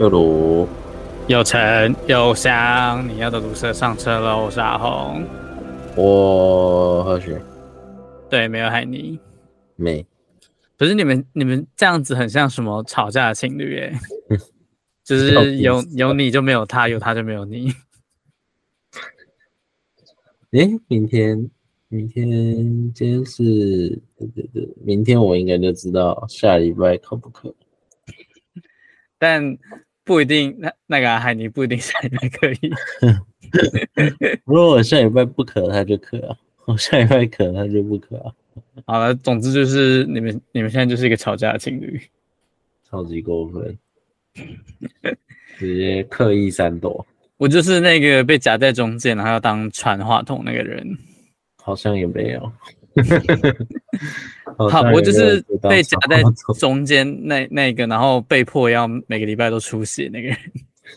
又鲁，又陈又香，你要的鲁蛇上车喽！我是阿红，我喝水？对，没有海尼，没。可是你们，你们这样子很像什么吵架的情侣哎，就是有有你就没有他，有他就没有你。哎，明天，明天，今天是，对对对，明天我应该就知道下礼拜可不可。但不一定，那那个海尼不一定下礼拜可以。如果我下礼拜不可，他就可啊；我下礼拜可，他就不可啊。好了，总之就是你们你们现在就是一个吵架的情侣，超级过分，直接刻意闪躲。我就是那个被夹在中间，然后要当传话筒那个人。好像也没有。好，我就是被夹在中间那那个，然后被迫要每个礼拜都出席那个人。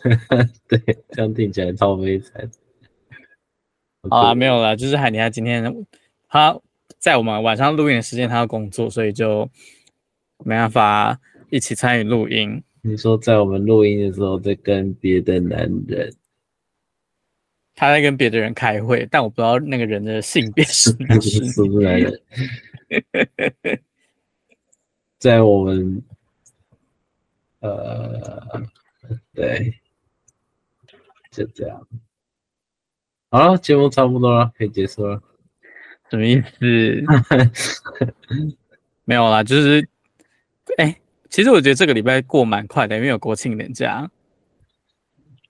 对，这样听起来超悲惨。好啊，没有啦，就是海尼他今天他在我们晚上录音的时间他要工作，所以就没办法一起参与录音。你说在我们录音的时候在跟别的男人？他在跟别的人开会，但我不知道那个人的性别是 是不是男人。在我们，呃，对，就这样。好了，节目差不多了，可以结束了。什么意思？没有啦，就是，哎、欸，其实我觉得这个礼拜过蛮快的，因为有国庆连假。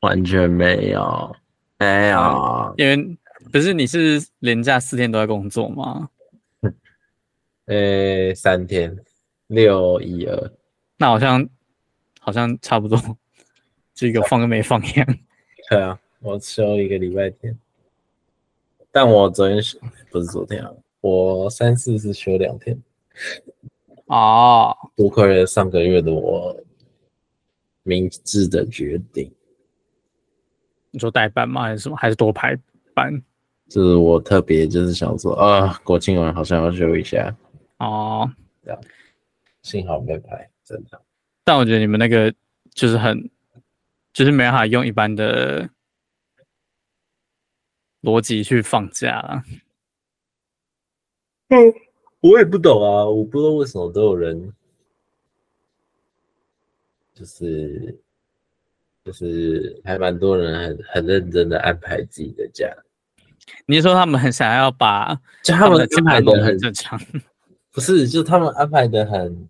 完全没有，没有，嗯、因为不是你是连假四天都在工作吗？呃、欸，三天，六一二，那好像好像差不多，就一个放跟没放一样。对啊，我休一个礼拜天，但我昨天不是昨天啊，我三四是休两天。哦，多亏了上个月的我明智的决定。你说代班吗？还是什么？还是多排班？就是我特别就是想说啊，国庆完好像要休一下。哦，这样，幸好没排，真的。但我觉得你们那个就是很，就是没办法用一般的逻辑去放假了。嗯，我也不懂啊，我不知道为什么都有人，就是就是还蛮多人很很认真的安排自己的假。你说他们很想要把就他们安排的很正常？不是，就他们安排的很，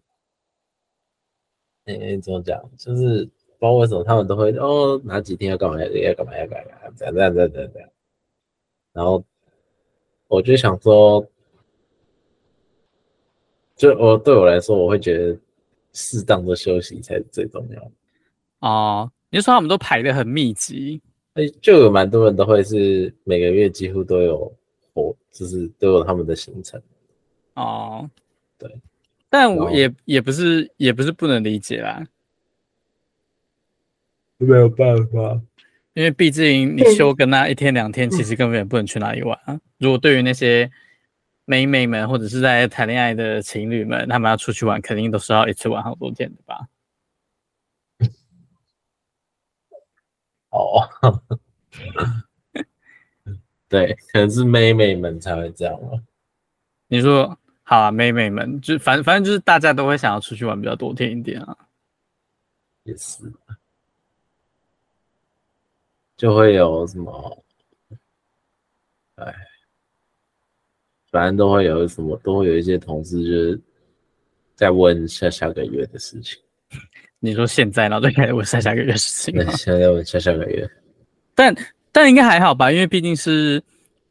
哎、欸，怎么讲？就是不知道为什么他们都会哦，哪几天要干嘛，要干嘛，要干嘛，这样这样这样这样这样。然后我就想说，就我对我来说，我会觉得适当的休息才是最重要的。哦，你说他们都排的很密集，诶，就有蛮多人都会是每个月几乎都有活，就是都有他们的行程。哦，对，但我也也不是也不是不能理解啦，没有办法，因为毕竟你休个那一天两天，其实根本也不能去哪里玩啊。如果对于那些美美们或者是在谈恋爱的情侣们，他们要出去玩，肯定都是要一次玩好多天的吧？哦，对，可能是妹妹们才会这样吧？你说？好啊，妹妹们，就反正反正就是大家都会想要出去玩比较多天一点啊，也是，就会有什么，哎，反正都会有什么，都会有一些同事就是在问下下个月的事情。你说现在，然后就开始问下下个月的事情，对，现在问下下个月，但但应该还好吧，因为毕竟是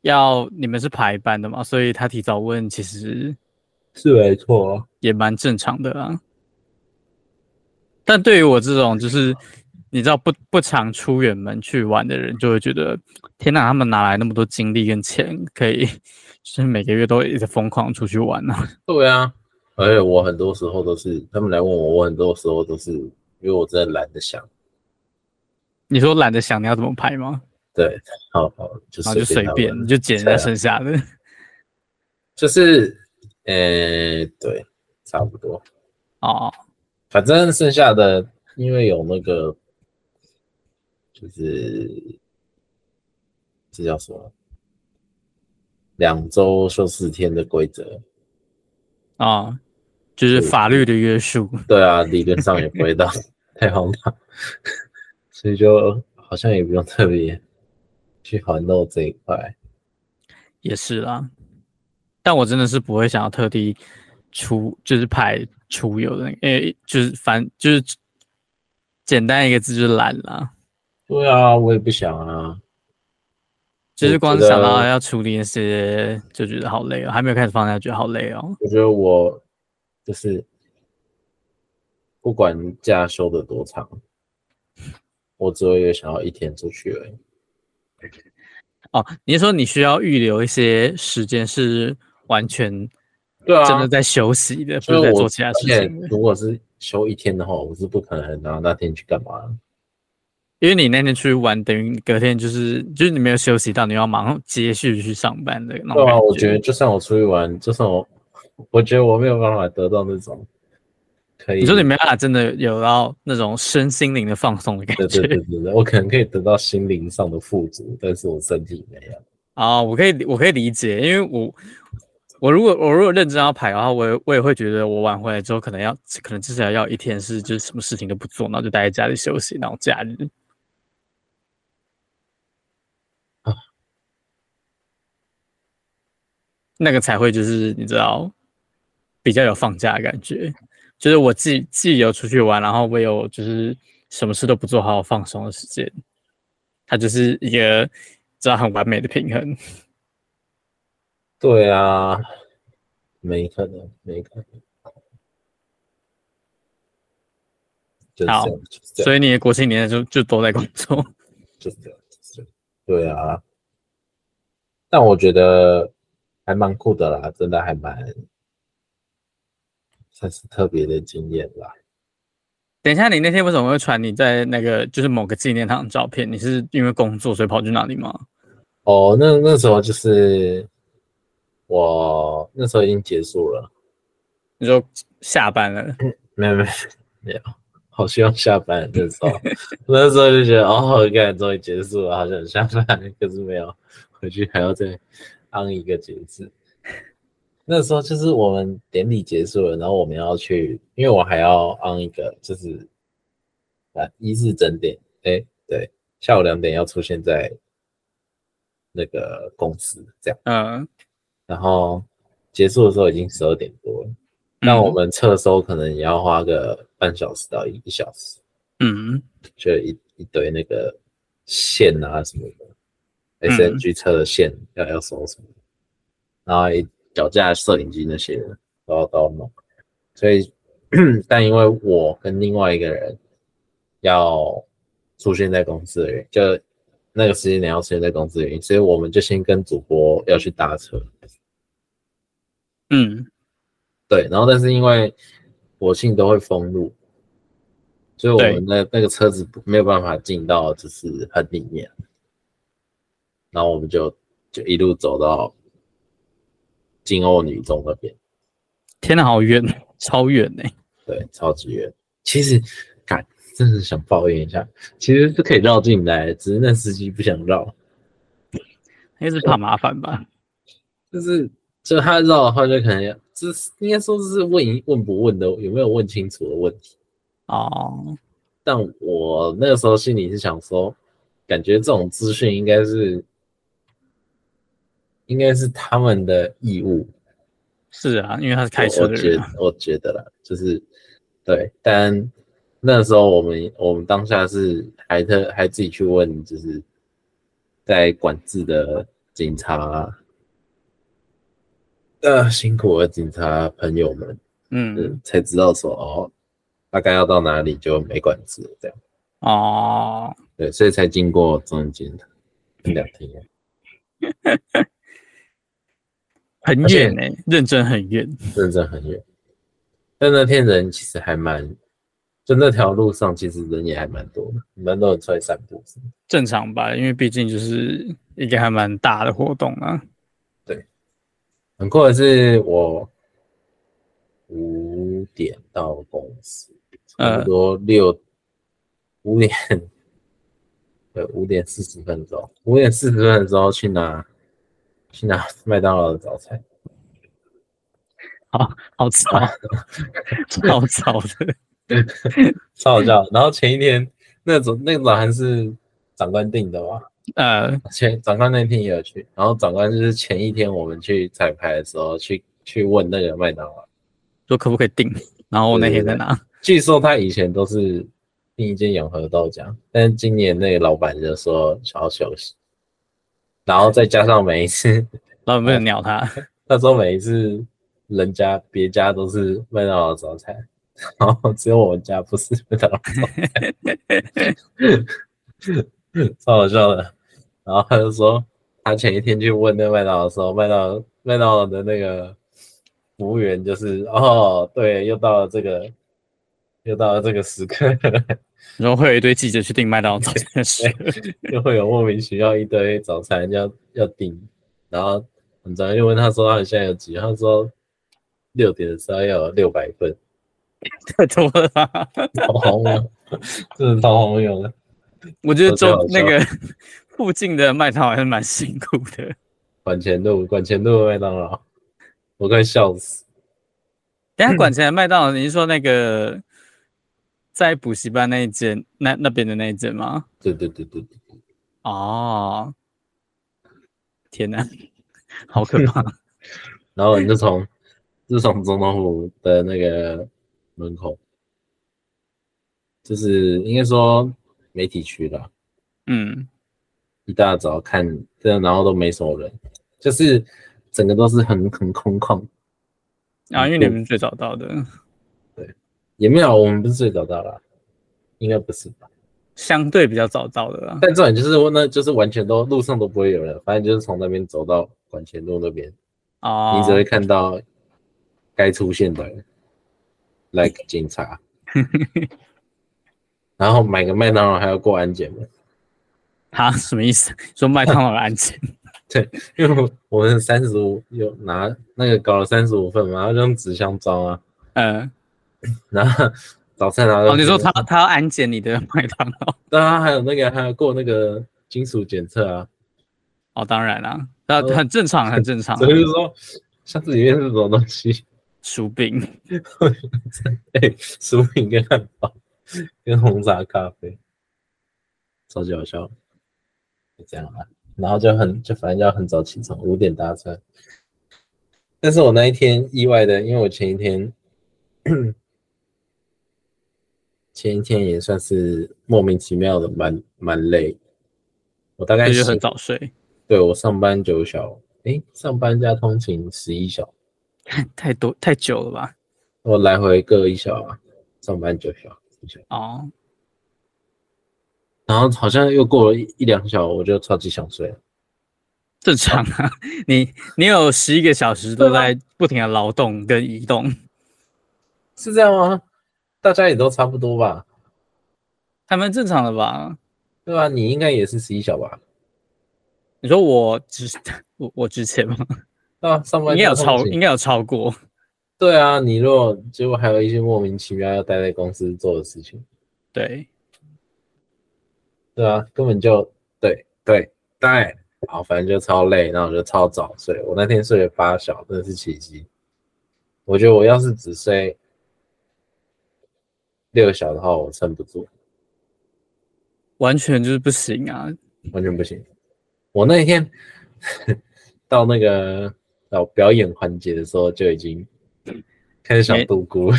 要你们是排班的嘛，所以他提早问其实。是没错，也蛮正常的啊。但对于我这种就是你知道不不常出远门去玩的人，就会觉得天哪，他们哪来那么多精力跟钱，可以 就是每个月都一直疯狂出去玩呢？对啊，而且我很多时候都是他们来问我，我很多时候都是因为我真的懒得想。你说懒得想你要怎么拍吗？对，好好就就随便，你就捡那剩下的，就是。呃、欸，对，差不多。哦，反正剩下的，因为有那个就是这叫什么？两周休四天的规则啊，就是法律的约束。对啊，理论上也不会到 太荒唐，所以就好像也不用特别去烦恼这一块。也是啦，但我真的是不会想要特地出，就是排出游的，因为就是反就是简单一个字就是懒啦。对啊，我也不想啊。就是光想到要处理那些，就觉得好累哦。还没有开始放假，觉得好累哦。我觉得我就是不管假休的多长，我只会想要一天出去而已。哦，你是说你需要预留一些时间，是完全对啊，真的在休息的，不是在做其他事情。如果是休一天的话，我是不可能拿那天去干嘛。因为你那天出去玩，等于隔天就是就是你没有休息到，你要马上接续去上班的那种。对啊，我觉得就算我出去玩，就算我，我觉得我没有办法得到那种可以。你说你没办法真的有到那种身心灵的放松的感觉。对对对对，我可能可以得到心灵上的富足，但是我身体没有。啊，我可以我可以理解，因为我我如果我如果认真要排的话，我也我也会觉得我晚回来之后，可能要可能至少要一天是就是什么事情都不做，然后就待在家里休息，然后假日。那个才会就是你知道，比较有放假的感觉，就是我自己自己有出去玩，然后我有就是什么事都不做，好好放松的时间，它就是一个这样很完美的平衡。对啊，没可能，没可能。好，所以你的国庆年就就都在工作，就是这样，就是这样。对啊，但我觉得。还蛮酷的啦，真的还蛮算是特别的经验啦。等一下，你那天为什么会传你在那个就是某个纪念堂的照片？你是因为工作所以跑去哪里吗？哦，那那时候就是我那时候已经结束了。你说下班了？没有没有没有，好希望下班那时候，那时候就觉得哦，好感觉终于结束了，好想下班，可是没有回去还要再。安一个节日，那时候就是我们典礼结束了，然后我们要去，因为我还要按一个，就是啊，一日整点，哎，对，下午两点要出现在那个公司，这样，嗯，然后结束的时候已经十二点多了，那我们撤收可能也要花个半小时到一个小时，嗯，就一一堆那个线啊什么的。SNG 车的线要要收什么，然后脚架、摄影机那些都要都要弄，所以 但因为我跟另外一个人要出现在公司的原因，就那个时间点要出现在公司的原因，所以我们就先跟主播要去搭车。嗯，对，然后但是因为国庆都会封路，所以我们的那个车子没有办法进到就是很里面。然后我们就就一路走到金欧女中那边，天哪，好远，超远呢！对，超级远。其实，干，真是想抱怨一下，其实是可以绕进来，只是那司机不想绕，应该是怕麻烦吧？就是，就他绕的话，就可能要，就是应该说是问一问不问的，有没有问清楚的问题哦。但我那个时候心里是想说，感觉这种资讯应该是。应该是他们的义务，是啊，因为他是开车的人，啊。我，我觉得啦，就是对，但那时候我们我们当下是还特还自己去问，就是在管制的警察，呃，辛苦的警察朋友们，嗯，才知道说哦，大概要到哪里就没管制这样，哦，对，所以才经过中间的两天。很远呢、欸，认真很远，认真很远。但那天人其实还蛮，就那条路上其实人也还蛮多的，蛮多人出来散步。正常吧，因为毕竟就是一个还蛮大的活动啊。对，很酷的是我五点到公司，差不多六五点 对，五点四十分钟，五点四十分的时候去拿去拿麦当劳的早餐，好好吵，超吵的，超好笑。然后前一天那种那个早餐是长官订的嘛？呃，前长官那天也有去，然后长官就是前一天我们去彩排的时候去去问那个麦当劳，说可不可以订，然后我那天在拿。据说他以前都是订一间永和豆浆，但是今年那个老板就说想要休息，然后再加上每一次 老板没有鸟他，他说每一次人家别家都是麦当劳早餐，然后只有我们家不是麦当劳早餐，超好笑的。然后他就说，他前一天去问那个麦当劳的时候，麦当劳麦当劳的那个服务员就是，哦，对，又到了这个，又到了这个时刻，然后会有一堆记者去订麦当劳早餐的时候，又会有莫名其妙一堆早餐要要订，然后很早就问他说，他现在有几？他说六点的时候要有六百份，太多了，好荒谬，真的超荒谬的。我觉得周那个。附近的麦当劳还是蛮辛苦的。管前路，管前路的麦当劳，我快笑死。等下管前的麦当劳，你是说那个在补习班那一间，那那边的那一间吗？对对对对对。哦，天哪，好可怕！然后你就从，就从总统府的那个门口，就是应该说媒体区了。嗯。一大早看这样，然后都没什么人，就是整个都是很很空旷啊。因为你们最早到的，对，也没有，我们不是最早到啦，应该不是吧？相对比较早到的啦。但重点就是那就是完全都路上都不会有人，反正就是从那边走到管前路那边哦，你只会看到该出现的，like 警察，然后买个麦当劳还要过安检吗？他什么意思？说麦当劳安检？对，因为我们三十五有拿那个搞了三十五份嘛，然后就用纸箱装啊。嗯，然后早餐拿到。哦，你说他他要安检你的麦当劳？当然还有那个还要过那个金属检测啊。哦，当然啦，那很正常，很正常。所以就是说箱子里面是什么东西？薯饼。哎，薯饼跟汉堡，跟红茶咖啡，超级好笑。就这样啊，然后就很就反正就要很早起床，五点搭车。但是我那一天意外的，因为我前一天前一天也算是莫名其妙的蛮蛮累。我大概就很早睡。对，我上班九小，诶，上班加通勤十一小，太多太久了吧？我来回各一小啊，上班九小，一小哦。然后好像又过了一一两小时，我就超级想睡。正常啊，你你有十一个小时都在不停的劳动跟移动，是这样吗？大家也都差不多吧？还蛮正常的吧？对啊？你应该也是十一小吧？你说我之 我我之前吗？啊，上班应该有超应该有超过。对啊，你如果结果还有一些莫名其妙要待在公司做的事情，对。对啊，根本就对对对，好，反正就超累，然后我就超早睡。我那天睡了八小，真的是奇迹。我觉得我要是只睡六小的话，我撑不住，完全就是不行啊，完全不行。我那一天到那个到表演环节的时候，就已经。开始想度孤，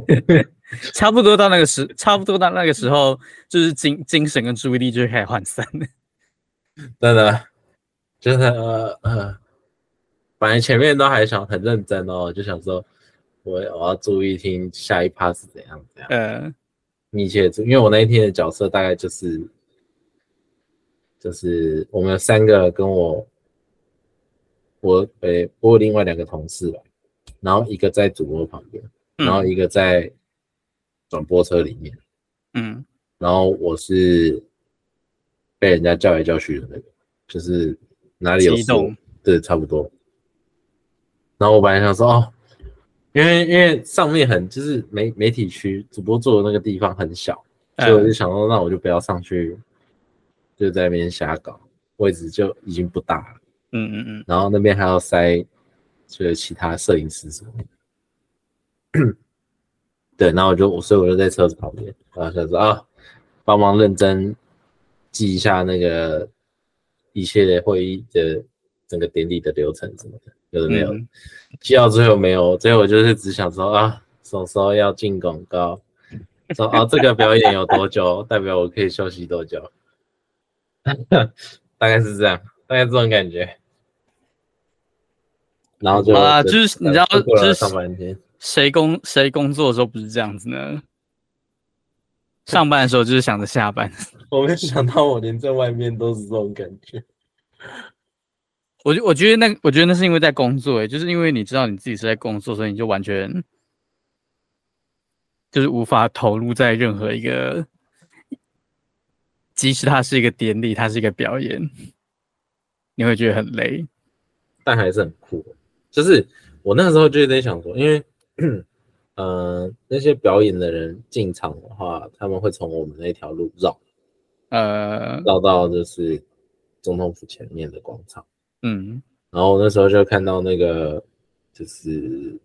差不多到那个时，差不多到那个时候，就是精精神跟注意力就会开始涣散了。真的，真的，呃，反正前面都还想很认真哦，就想说我我要注意听下一趴是怎样怎样。呃，密切注，因为我那一天的角色大概就是就是我们有三个跟我，我诶，我有另外两个同事吧。然后一个在主播旁边，然后一个在转播车里面，嗯，然后我是被人家叫来叫去的那个，就是哪里有动，对，差不多。然后我本来想说，哦，因为因为上面很就是媒媒体区主播坐的那个地方很小，所以我就想说，那我就不要上去就在那边瞎搞，位置就已经不大了。嗯嗯嗯。然后那边还要塞，就是其他摄影师什么的。对，然后我就，所以我就在车子旁边，然后想说啊，帮忙认真记一下那个一切的会议的整个典礼的流程什么的，有的没有，嗯、记到最后没有，最后我就是只想说啊，什么时候要进广告，说啊这个表演有多久，代表我可以休息多久，大概是这样，大概这种感觉，然后就啊，就是你知道，就是上半天。谁工谁工作的时候不是这样子呢？上班的时候就是想着下班。我没想到我连在外面都是这种感觉。我我觉得那我觉得那是因为在工作，哎，就是因为你知道你自己是在工作，所以你就完全就是无法投入在任何一个，即使它是一个典礼，它是一个表演，你会觉得很累，但还是很酷。就是我那时候就在想说，因为。嗯、呃，那些表演的人进场的话，他们会从我们那条路绕，呃，绕到就是总统府前面的广场。嗯，然后那时候就看到那个就是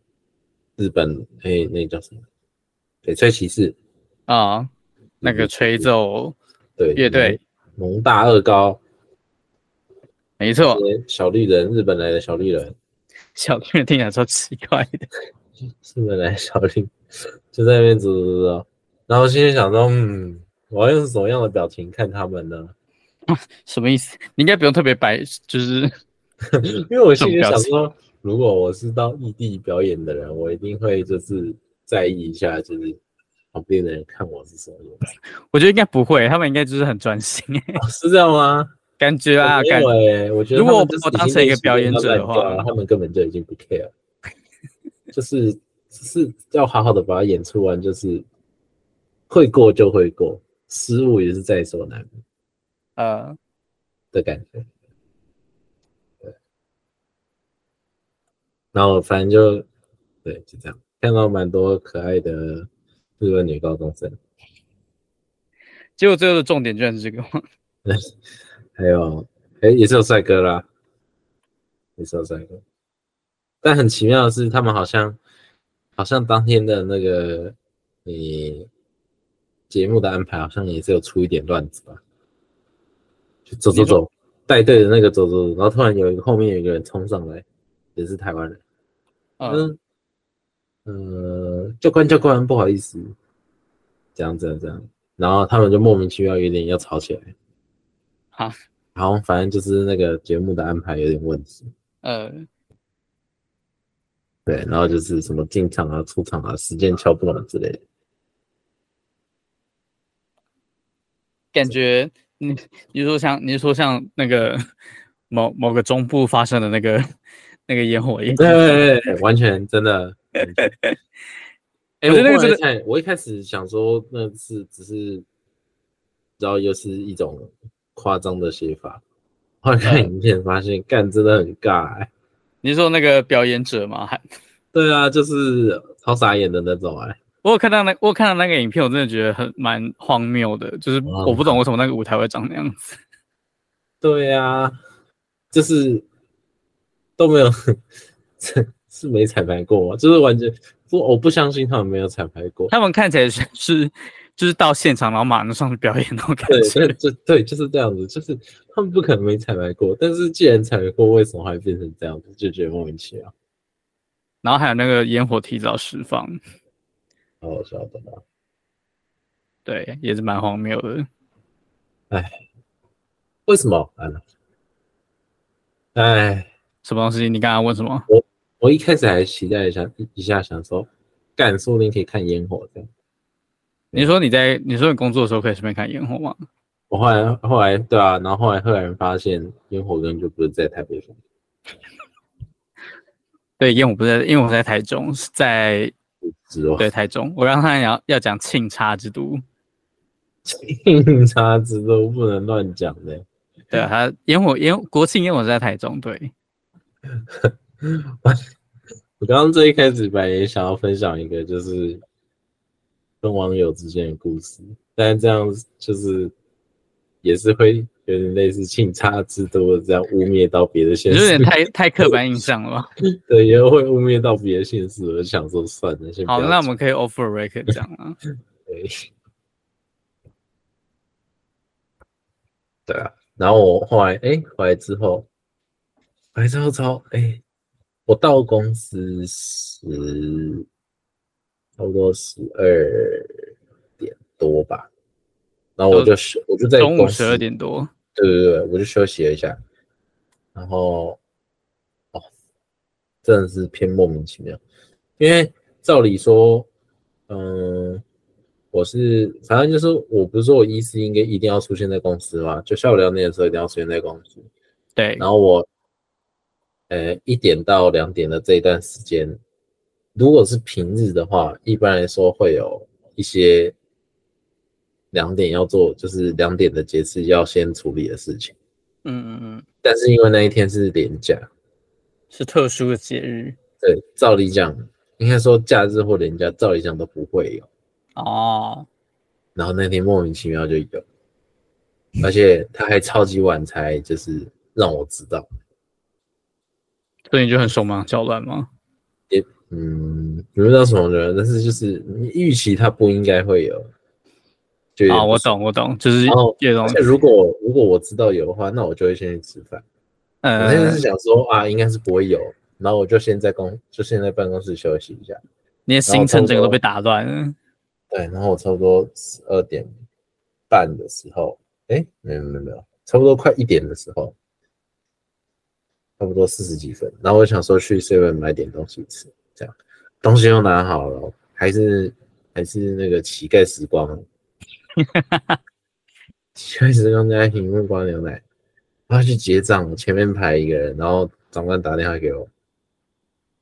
日本，哎、欸，那、叫什么？翡翠骑士啊，那个吹奏对乐队，蒙大二高，没错，小绿人，日本来的小绿人，小绿人听起来超奇怪的。日本来小绿就在那边走走走，然后心里想说，嗯，我要用什么样的表情看他们呢？什么意思？你应该不用特别白，就是 因为我心里想说，如果我是到异地表演的人，我一定会就是在意一下，就是旁边的人看我是什么样子。我觉得应该不会，他们应该就是很专心。哦，是这样吗？感觉啊，感觉。我觉得如果我我当成一个表演者的话，他们根本就已经不 care。就是是要好好的把它演出完，就是会过就会过，失误也是在所难免，呃的感觉。然后反正就对，就这样，看到蛮多可爱的日本女高中生。结果最后的重点居然是这个吗？还有，哎，也是有帅哥啦，也是有帅哥。但很奇妙的是，他们好像好像当天的那个你节目的安排，好像也是有出一点乱子吧？就走走走，带队的那个走走走，然后突然有一个后面有一个人冲上来，也是台湾人，嗯，呃，教官教官，不好意思，这样这样这样，然后他们就莫名其妙有点要吵起来，好，然后反正就是那个节目的安排有点问题，呃。对，然后就是什么进场啊、出场啊、时间敲不稳之类的，感觉你你说像你说像那个某某个中部发生的那个那个烟火 一样，对对对，完全真的。哎，我那个看，我一开始想说那是只是，然后又是一种夸张的写法，后来看影片发现，干真的很尬哎。你说那个表演者吗？还 对啊，就是超傻眼的那种哎、欸。我有看到那我有看到那个影片，我真的觉得很蛮荒谬的，就是我不懂为什么那个舞台会长那样子。对啊，就是都没有，是没彩排过，就是完全不，我不相信他们没有彩排过。他们看起来是。就是到现场，然后马上上去表演那种感觉。对，就对，就是这样子。就是他们不可能没彩排过，但是既然彩排过，为什么还会变成这样子？就觉得莫名其妙。然后还有那个烟火提早释放，好好笑的吧？对，也是蛮荒谬的。哎，为什么？哎，什么东西？你刚刚问什么？我我一开始还期待一下，一下想说，干，说不定可以看烟火这样。你说你在你说你工作的时候可以顺便看烟火吗？我后来后来对啊，然后后来赫然发现烟火根本就不是在台北放。对，烟火不是在，因为我在台中，是在对台中。我刚才要要讲庆差之都，庆差之都不能乱讲的。对啊，他烟火烟国庆烟火是在台中。对，我刚刚最一开始本来也想要分享一个，就是。跟网友之间的故事，但是这样就是也是会有点类似清查制度这样污蔑到别的现实，有点太太刻板印象了吧？对，也会污蔑到别的现实，我就想说算了，先好，那我们可以 offer record 讲啊。对，对啊。然后我后来，哎，回来之后，回来之后超，哎，我到公司十，差不多十二点多吧。然后我就休，我就在中午十二点多。对对对，我就休息了一下。然后，哦，真的是偏莫名其妙。因为照理说，嗯，我是反正就是，我不是说我医师应该一定要出现在公司嘛，就下午两点的时候一定要出现在公司。对。然后我，呃，一点到两点的这一段时间，如果是平日的话，一般来说会有一些。两点要做，就是两点的节次要先处理的事情。嗯嗯嗯。但是因为那一天是连假，是特殊的节日。对，照理讲，应该说假日或连假，照理讲都不会有。哦。然后那天莫名其妙就有，而且他还超级晚才就是让我知道。所以你就很手忙脚乱吗？也嗯，不知道什么人，但是就是你预期他不应该会有。啊，我懂，我懂，就是这种。如果如果我知道有的话，那我就会先去吃饭。嗯，我现在是想说啊，应该是不会有，然后我就先在公，就先在办公室休息一下。你的行程整个都被打乱了。对，然后我差不多十二点半的时候，哎、欸，没有没有没有，差不多快一点的时候，差不多四十几分，然后我想说去 seven 买点东西吃，这样东西又拿好了，还是还是那个乞丐时光。哈哈哈！开始刚在饮木瓜牛奶，然后去结账，前面排一个人，然后长官打电话给我，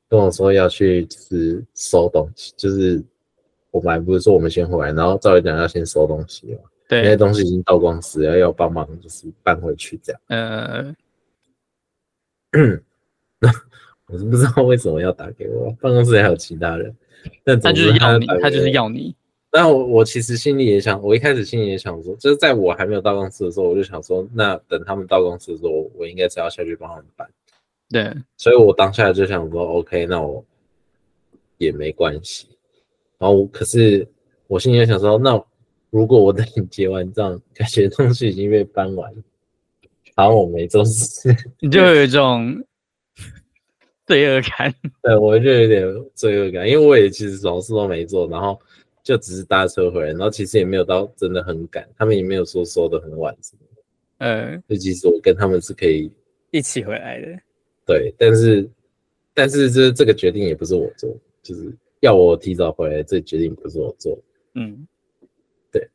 跟我说要去就是收东西，就是我们还不是说我们先回来，然后照理讲要先收东西嘛，对，那些东西已经到公司了，要帮忙就是搬回去这样。嗯、我是不知道为什么要打给我，办公室还有其他人，但他就是要你，他就是要你。那我我其实心里也想，我一开始心里也想说，就是在我还没有到公司的时候，我就想说，那等他们到公司的时候，我应该是要下去帮他们办。对，所以我当下就想说，OK，那我也没关系。然后可是我心里也想说，那如果我等你结完账，感觉东西已经被搬完，好像我没做事，你就有一种 罪恶感。对，我就有点罪恶感，因为我也其实什么事都没做，然后。就只是搭车回来，然后其实也没有到真的很赶，他们也没有说收的很晚什么的。嗯，就其实我跟他们是可以一起回来的。对，但是但是这这个决定也不是我做，就是要我提早回来，这决定不是我做。嗯，对。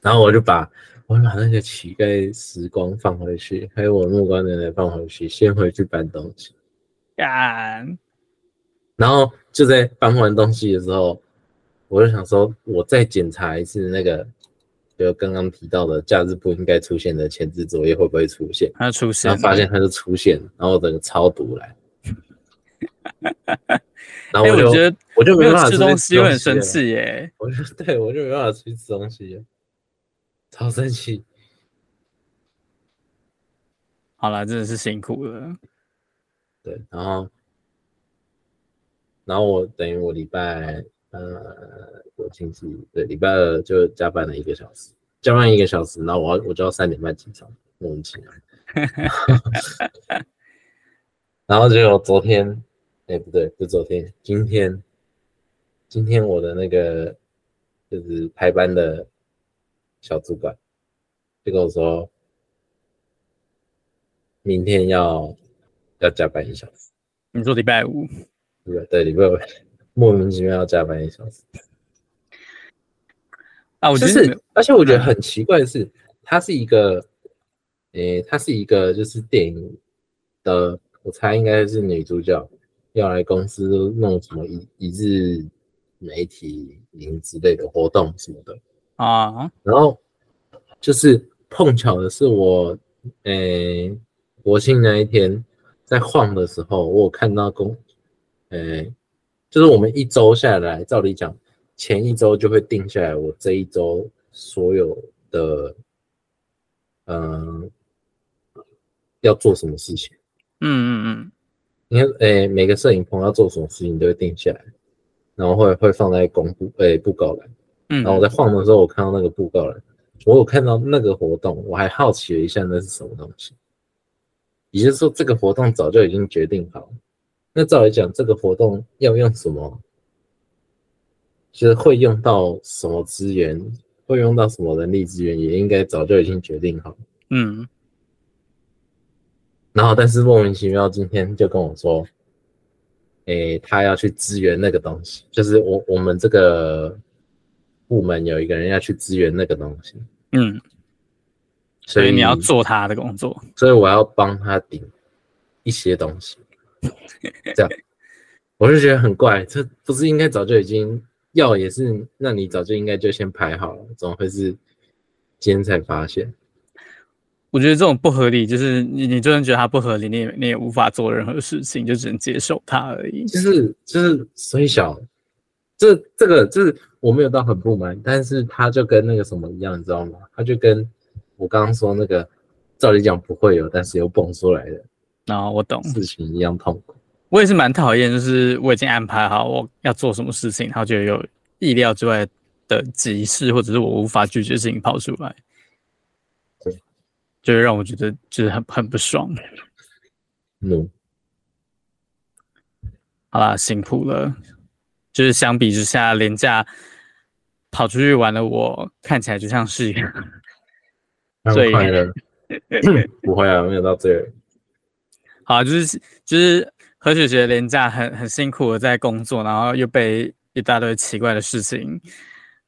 然后我就把我把那个乞丐时光放回去，还有我木瓜奶奶放回去，先回去搬东西。干。然后就在搬完东西的时候。我就想说，我再检查一次那个，就刚刚提到的假日不应该出现的前置作业会不会出现？它出现，然后发现它就出现，然后我整个超毒来。然后我就、欸、我觉得我就没办法吃东西，我很生气耶！我就对我就没办法去吃东西，超生气。好了，真的是辛苦了。对，然后，然后我等于我礼拜。呃，我星期对礼拜二就加班了一个小时，加班一个小时，然后我要我就要三点半起床，莫名其妙。然后就昨天，哎、欸、不对，不是昨天，今天，今天我的那个就是排班的小主管就跟我说，明天要要加班一小时。你说礼拜五？对对，礼拜五。莫名其妙要加班一小时啊！我觉得、就是，而且我觉得很奇怪的是，它是一个，诶、欸，它是一个就是电影的，我猜应该是女主角要来公司弄什么一一日媒体营之类的活动什么的啊，然后就是碰巧的是我，诶、欸，国庆那一天在晃的时候，我有看到公，诶、欸。就是我们一周下来，照理讲，前一周就会定下来我这一周所有的嗯、呃，要做什么事情。嗯嗯嗯。你看，诶，每个摄影棚要做什么事情都会定下来，然后会会放在公布诶布告栏。嗯。然后我在晃的时候，我看到那个布告栏，我有看到那个活动，我还好奇了一下那是什么东西。也就是说，这个活动早就已经决定好。那照理讲，这个活动要用什么？就是会用到什么资源，会用到什么人力资源，也应该早就已经决定好。嗯。然后，但是莫名其妙今天就跟我说，诶，他要去支援那个东西，就是我我们这个部门有一个人要去支援那个东西。嗯。所以，你要做他的工作，所以我要帮他顶一些东西。这样，我就觉得很怪，这不是应该早就已经。要也是，那你早就应该就先排好了，怎么会是今天才发现？我觉得这种不合理，就是你你就算觉得它不合理，你也你也无法做任何事情，就只能接受它而已。就是就是，所以小，这这个就是我没有到很不满，但是他就跟那个什么一样，你知道吗？他就跟我刚刚说那个，照理讲不会有，但是又蹦出来的，然后，我懂，事情一样痛苦。我也是蛮讨厌，就是我已经安排好我要做什么事情，然后就有意料之外的急事，或者是我无法拒绝的事情跑出来，对，就会让我觉得就是很很不爽。嗯，好啦，辛苦了。就是相比之下，连假跑出去玩的我，看起来就像是一个最快乐。不会啊，没有到这里。好，就是就是。何雪雪连假很很辛苦的在工作，然后又被一大堆奇怪的事情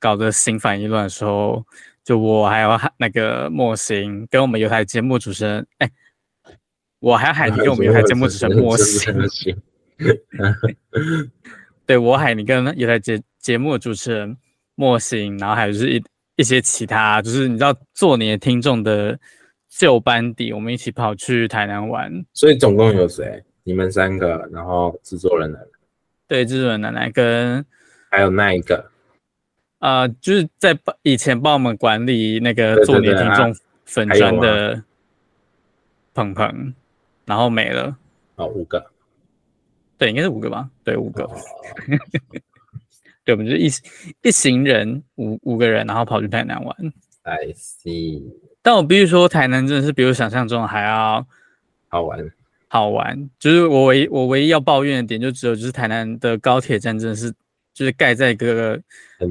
搞得心烦意乱的时候，就我还要那个莫行跟我们有台节目主持人，哎，我还要海尼跟我们有台节目主持人莫行，对，我海尼跟有台节节目主持人莫行，然后还有就是一一些其他，就是你知道做你的听众的旧班底，我们一起跑去台南玩，所以总共有谁？你们三个，然后制作人奶奶，对，制作人奶奶跟还有那一个，呃，就是在以前帮我们管理那个做你的听众粉砖的鹏鹏，然后没了，哦，五个，对，应该是五个吧，对，五个，哦、对，我们就一一行人五五个人，然后跑去台南玩。I see，但我必须说，台南真的是比我想象中还要好玩。好玩，就是我唯一我唯一要抱怨的点，就只有就是台南的高铁站真的是就是盖在一个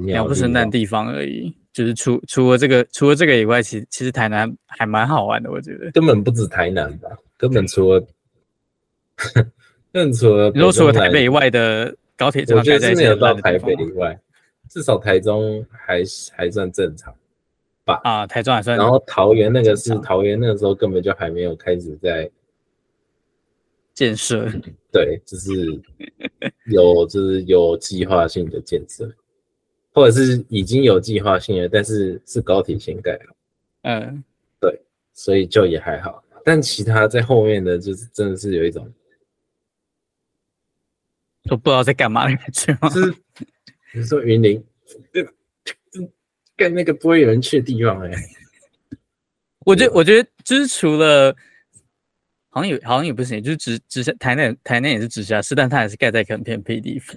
鸟不生蛋的地方而已。就是除除了这个除了这个以外，其其实台南还蛮好玩的，我觉得。根本不止台南吧？根本除了，根本除了，你说除了台北以外的高铁站，我觉得是没有到台北以外，至少台中还还算正常吧？啊，台中还算。然后桃园那个是桃园那个时候根本就还没有开始在。建设对，就是有就是有计划性的建设，或者是已经有计划性的，但是是高铁先盖了。嗯，对，所以就也还好。但其他在后面的就是真的是有一种都不知道在干嘛的感觉吗？就是你说云林 盖那个不会有人去的地方哎、欸，我觉得我觉得就是除了。好像有，好像也不行，就是直直辖台南，台南也是直辖市，但它还是盖在很偏僻的地方。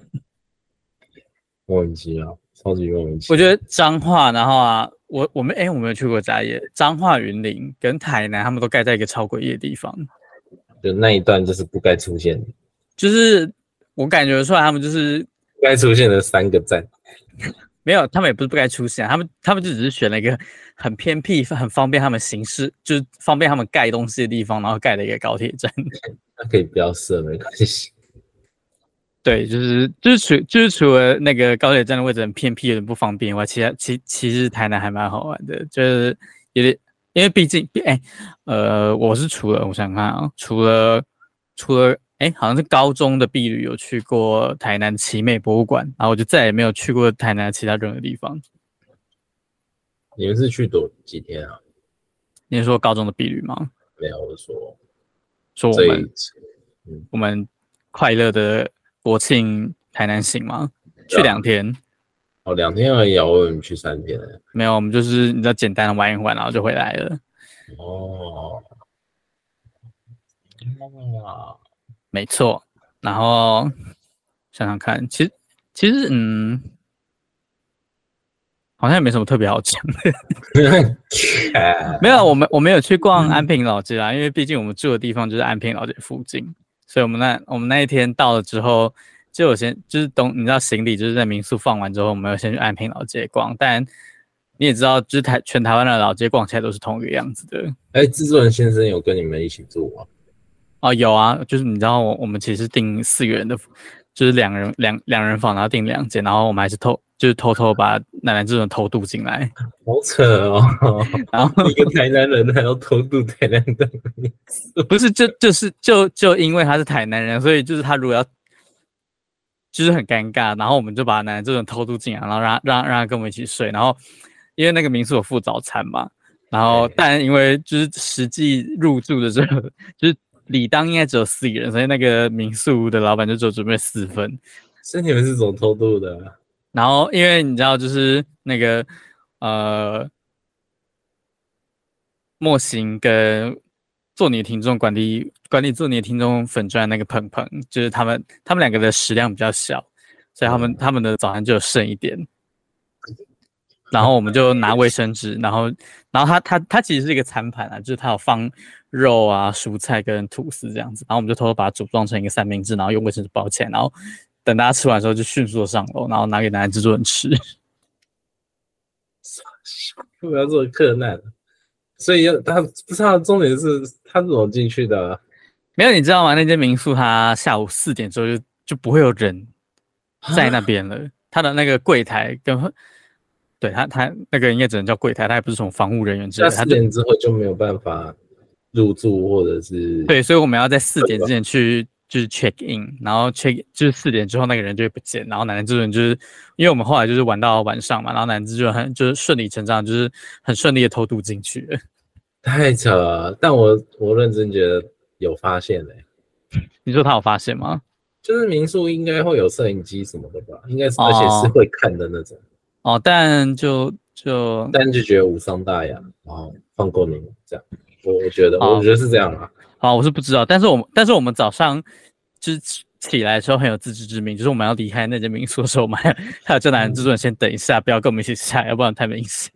莫名其妙，超级莫名其妙。我觉得彰化，然后啊，我我们哎、欸，我没有去过嘉义，彰化、云林跟台南，他们都盖在一个超诡异的地方。就那一段就是不该出现的，就是我感觉出来，他们就是该出现的三个站。没有，他们也不是不该出现，他们他们就只是选了一个很偏僻、很方便他们行事，就是方便他们盖东西的地方，然后盖了一个高铁站。那可以不要设，没关系。对，就是就是除就是除了那个高铁站的位置很偏僻、有点不方便以外，其他其其实台南还蛮好玩的，就是有点因为毕竟哎呃，我是除了我想看啊，除了除了。哎，好像是高中的毕旅有去过台南奇美博物馆，然后我就再也没有去过台南其他任何地方。你们是去多几天啊？你是说高中的毕旅吗？没有，我说说我们、嗯、我们快乐的国庆台南行吗？去两天。哦，两天而已啊，我以为你去三天。没有，我们就是你知道简单的玩一玩，然后就回来了。哦，哇，没错。然后想想看，其实其实嗯，好像也没什么特别好讲的。没有，我们我没有去逛安平老街啦，因为毕竟我们住的地方就是安平老街附近，所以我们那我们那一天到了之后，就有先就是东你知道行李就是在民宿放完之后，我们要先去安平老街逛，但。你也知道，就是台全台湾的老街逛起来都是同一个样子的。哎、欸，制作人先生有跟你们一起住吗？哦，有啊，就是你知道，我我们其实订四个人的，就是两人两两人房，然后订两间，然后我们还是偷，就是偷偷把奶奶这种偷渡进来。好扯哦！然后一个台南人还要偷渡台南的，不是，就就是就就因为他是台南人，所以就是他如果要，就是很尴尬，然后我们就把奶奶这种偷渡进来，然后让让让他跟我们一起睡，然后。因为那个民宿有附早餐嘛，然后但因为就是实际入住的时候，就是理当应该只有四个人，所以那个民宿的老板就只有准备四份。所以你们是怎么偷渡的啊？然后因为你知道，就是那个呃，莫行跟做你的听众管理管理做你的听众粉钻那个鹏鹏，就是他们他们两个的食量比较小，所以他们、嗯、他们的早餐就有剩一点。然后我们就拿卫生纸，然后，然后他他他其实是一个餐盘啊，就是他有放肉啊、蔬菜跟吐司这样子，然后我们就偷偷把它组装成一个三明治，然后用卫生纸包起来，然后等大家吃完之后就迅速的上楼，然后拿给奶奶制作人吃。不要做客难，所以要他不是他的重点是他怎么进去的？没有，你知道吗？那间民宿他下午四点之后就就不会有人在那边了，他的那个柜台跟。对他，他那个应该只能叫柜台，他也不是从防务人员之类的。他四点之后就没有办法入住，或者是对，所以我们要在四点之前去，就是 check in，然后 check 就是四点之后那个人就会不见，然后奶奶这人就是，因为我们后来就是玩到晚上嘛，然后奶奶就很就是顺理成章，就是很顺利的偷渡进去了。太扯了，但我我认真觉得有发现嘞、欸。你说他有发现吗？就是民宿应该会有摄影机什么的吧？应该是，而且是会看的那种。哦哦，但就就但就觉得无伤大雅，然后放过你这样，我我觉得、哦、我觉得是这样啊。好，我是不知道，但是我们但是我们早上就是起来的时候很有自知之明，就是我们要离开那间民宿的时候，我们还有叫男人制作人先等一下，不要跟我们一起下，要不然太明显。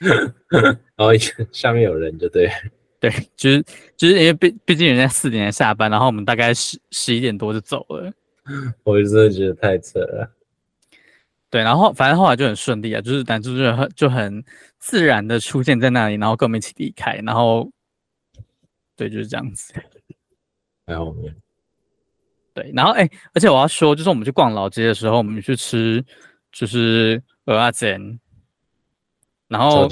然后下面有人就对 对，就是就是因为毕毕竟人家四点才下班，然后我们大概十十一点多就走了。我真的觉得太扯了。对，然后反正后来就很顺利啊，就是男主角很就很自然的出现在那里，然后跟我们一起离开，然后对，就是这样子。还有面。对，然后哎，而且我要说，就是我们去逛老街的时候，我们去吃就是蚵仔煎，然后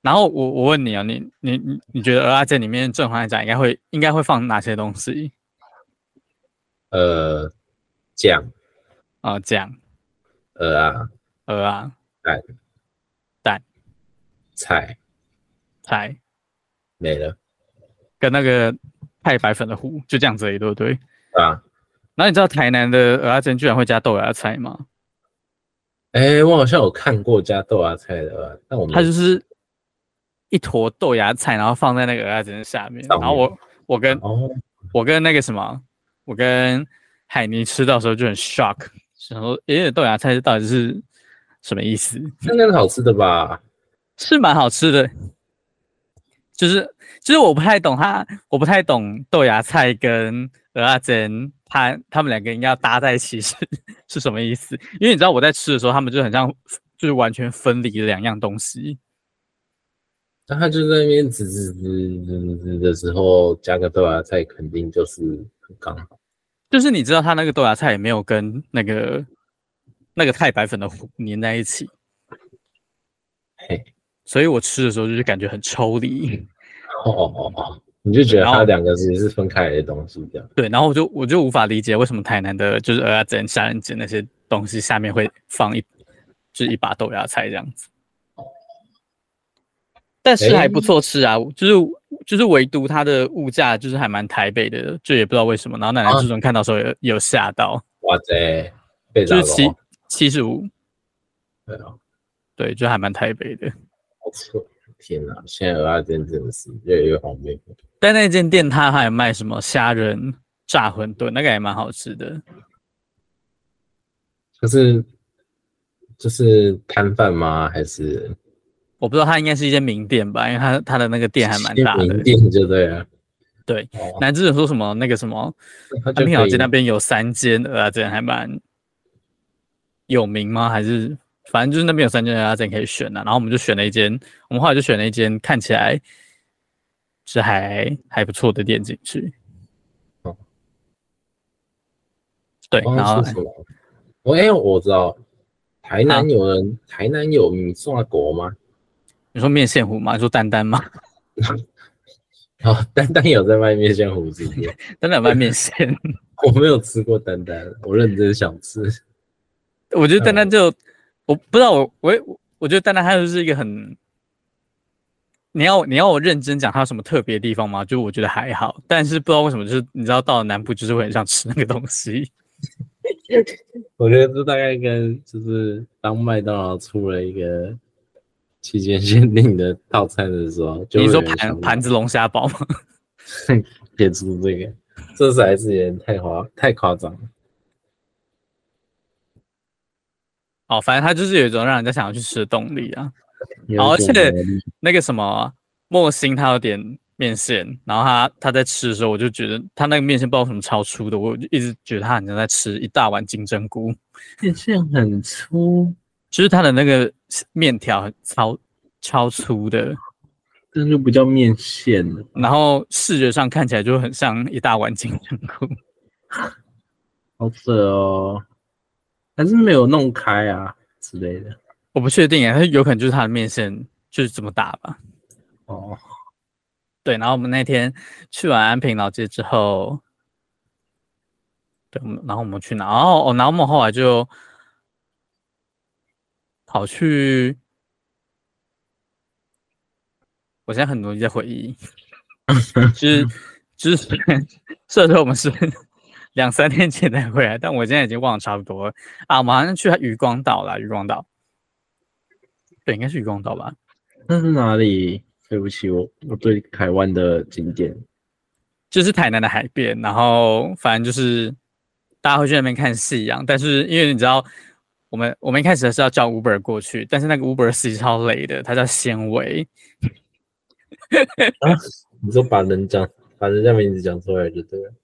然后我我问你啊，你你你你觉得蚵仔煎里面正常来讲应该会应该会放哪些东西？呃，酱啊酱。鹅啊，鹅啊，蛋，蛋，菜，菜，没了，跟那个太白粉的糊就这样子而已，对不对？啊，那你知道台南的蚵仔煎居然会加豆芽菜吗？哎、欸，我好像有看过加豆芽菜的，但我们它就是一坨豆芽菜，然后放在那个蚵仔煎下面，然后我我跟、哦、我跟那个什么，我跟海尼吃到时候就很 shock。然后，诶，豆芽菜到底是什么意思？应该是好吃的吧？是蛮好吃的，就是就是我不太懂它，我不太懂豆芽菜跟鹅阿珍，它他们两个应该要搭在一起是是什么意思？因为你知道我在吃的时候，他们就很像就是完全分离的两样东西。那他就在那边滋滋滋滋滋的时候，加个豆芽菜，肯定就是很刚好。就是你知道，它那个豆芽菜也没有跟那个那个太白粉的糊粘在一起，嘿，所以我吃的时候就是感觉很抽离。哦哦哦，你就觉得它两个其实是分开来的东西，这样。对，然后我就我就无法理解为什么台南的就是蚵仔煎、虾仁煎那些东西下面会放一就是一把豆芽菜这样子。但是还不错吃啊，就是就是唯独它的物价就是还蛮台北的，就也不知道为什么。然后奶奶自从看到时候有有吓到，哇塞，就是七七十五，对啊，对，就还蛮台北的。天哪！现在蚵仔煎真的是越来越方便。但那间店它还有卖什么虾仁炸馄饨，那个也蛮好吃的。可是就是摊贩吗？还是我不知道，它应该是一间名店吧，因为它它的那个店还蛮大的。名店就对了。对，南之人说什么那个什么安平老街那边有三间蚵仔煎，还蛮有名吗？还是？反正就是那边有三间蚵仔煎可以选的，啊，然后我们就选了一间，我们后来就选了一间看起来是还还不错的店进去。哦，对，然后我哎，我知道台南有人，啊、台南有米刷国吗？你说面线糊吗？你说丹丹吗？哦，丹丹有在卖面线糊是不是？丹丹有卖面线，我没有吃过丹丹，我认真想吃。我觉得丹丹就。我不知道，我我我觉得丹丹它就是一个很，你要你要我认真讲它有什么特别的地方吗？就我觉得还好，但是不知道为什么，就是你知道到了南部就是会很想吃那个东西。我觉得这大概跟就是当麦当劳出了一个期间限定的套餐的时候，就你说盘盘子龙虾堡吗？别出这个，这是还是有点太夸太夸张了。哦，反正它就是有一种让人家想要去吃的动力啊。然后而且那个什么莫心，他有点面线，然后他他在吃的时候，我就觉得他那个面线不知道什么超粗的，我就一直觉得他好像在吃一大碗金针菇。面线很粗，就是它的那个面条很超超粗的，这就不叫面线了。然后视觉上看起来就很像一大碗金针菇，好扯哦。还是没有弄开啊之类的，我不确定啊，它有可能就是它的面线就是这么大吧。哦，对，然后我们那天去完安平老街之后，对，然后我们去哪？哦，然后我们后来就跑去，我现在很容易在回忆，就是就是虽然说我们是。两三天前才回来，但我现在已经忘了差不多了啊！我们好像去渔光岛了，渔光岛，对，应该是渔光岛吧？那是哪里？对不起，我我对台湾的景点就是台南的海边，然后反正就是大家会去那边看夕阳，但是因为你知道，我们我们一开始是要叫 Uber 过去，但是那个 Uber 司机超累的，他叫纤维。啊，你说把人讲，把人家名字讲出来就对了。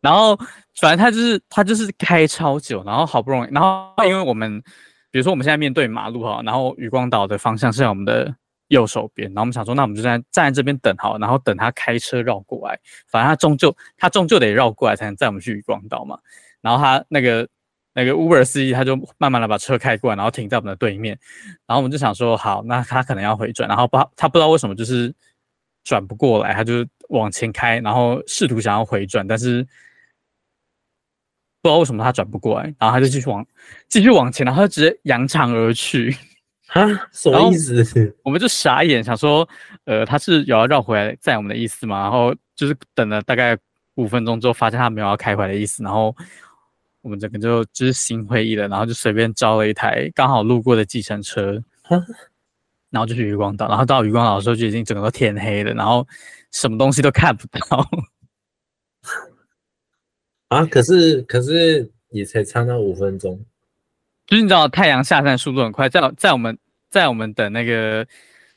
然后，反正他就是他就是开超久，然后好不容易，然后因为我们，比如说我们现在面对马路哈，然后渔光岛的方向是在我们的右手边，然后我们想说，那我们就在站在这边等好，然后等他开车绕过来，反正他终究他终究得绕过来才能载我们去渔光岛嘛。然后他那个那个 Uber 司机他就慢慢的把车开过来，然后停在我们的对面，然后我们就想说，好，那他可能要回转，然后不他不知道为什么就是转不过来，他就往前开，然后试图想要回转，但是。不知道为什么他转不过来，然后他就继续往继续往前，然后直接扬长而去。啊，什么意思？我们就傻眼，想说，呃，他是有要绕回来载我们的意思嘛？然后就是等了大概五分钟之后，发现他没有要开回来的意思，然后我们整个就就是心灰意冷，然后就随便招了一台刚好路过的计程车，然后就去渔光岛。然后到渔光岛的时候，就已经整个都天黑了，然后什么东西都看不到。啊，可是可是也才差那五分钟，就是你知道太阳下山速度很快，在在我们在我们等那个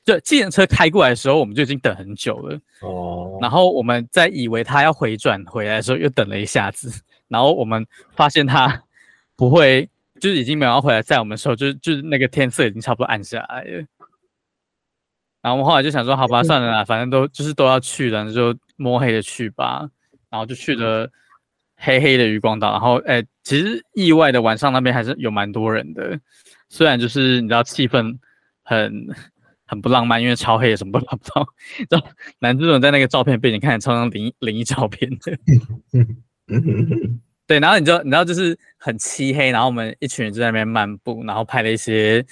就计程车开过来的时候，我们就已经等很久了哦。然后我们在以为他要回转回来的时候，又等了一下子，然后我们发现他 不会，就是已经没有要回来载我们的时候，就是就是那个天色已经差不多暗下来了。然后我们后来就想说，好吧，算了啦，反正都就是都要去了，那就摸黑的去吧。然后就去了。黑黑的渔光岛，然后哎、欸，其实意外的晚上那边还是有蛮多人的，虽然就是你知道气氛很很不浪漫，因为超黑，什么都看不到。然后男主角在那个照片背景看超像灵灵异照片的，对。然后你知道你知道就是很漆黑，然后我们一群人就在那边漫步，然后拍了一些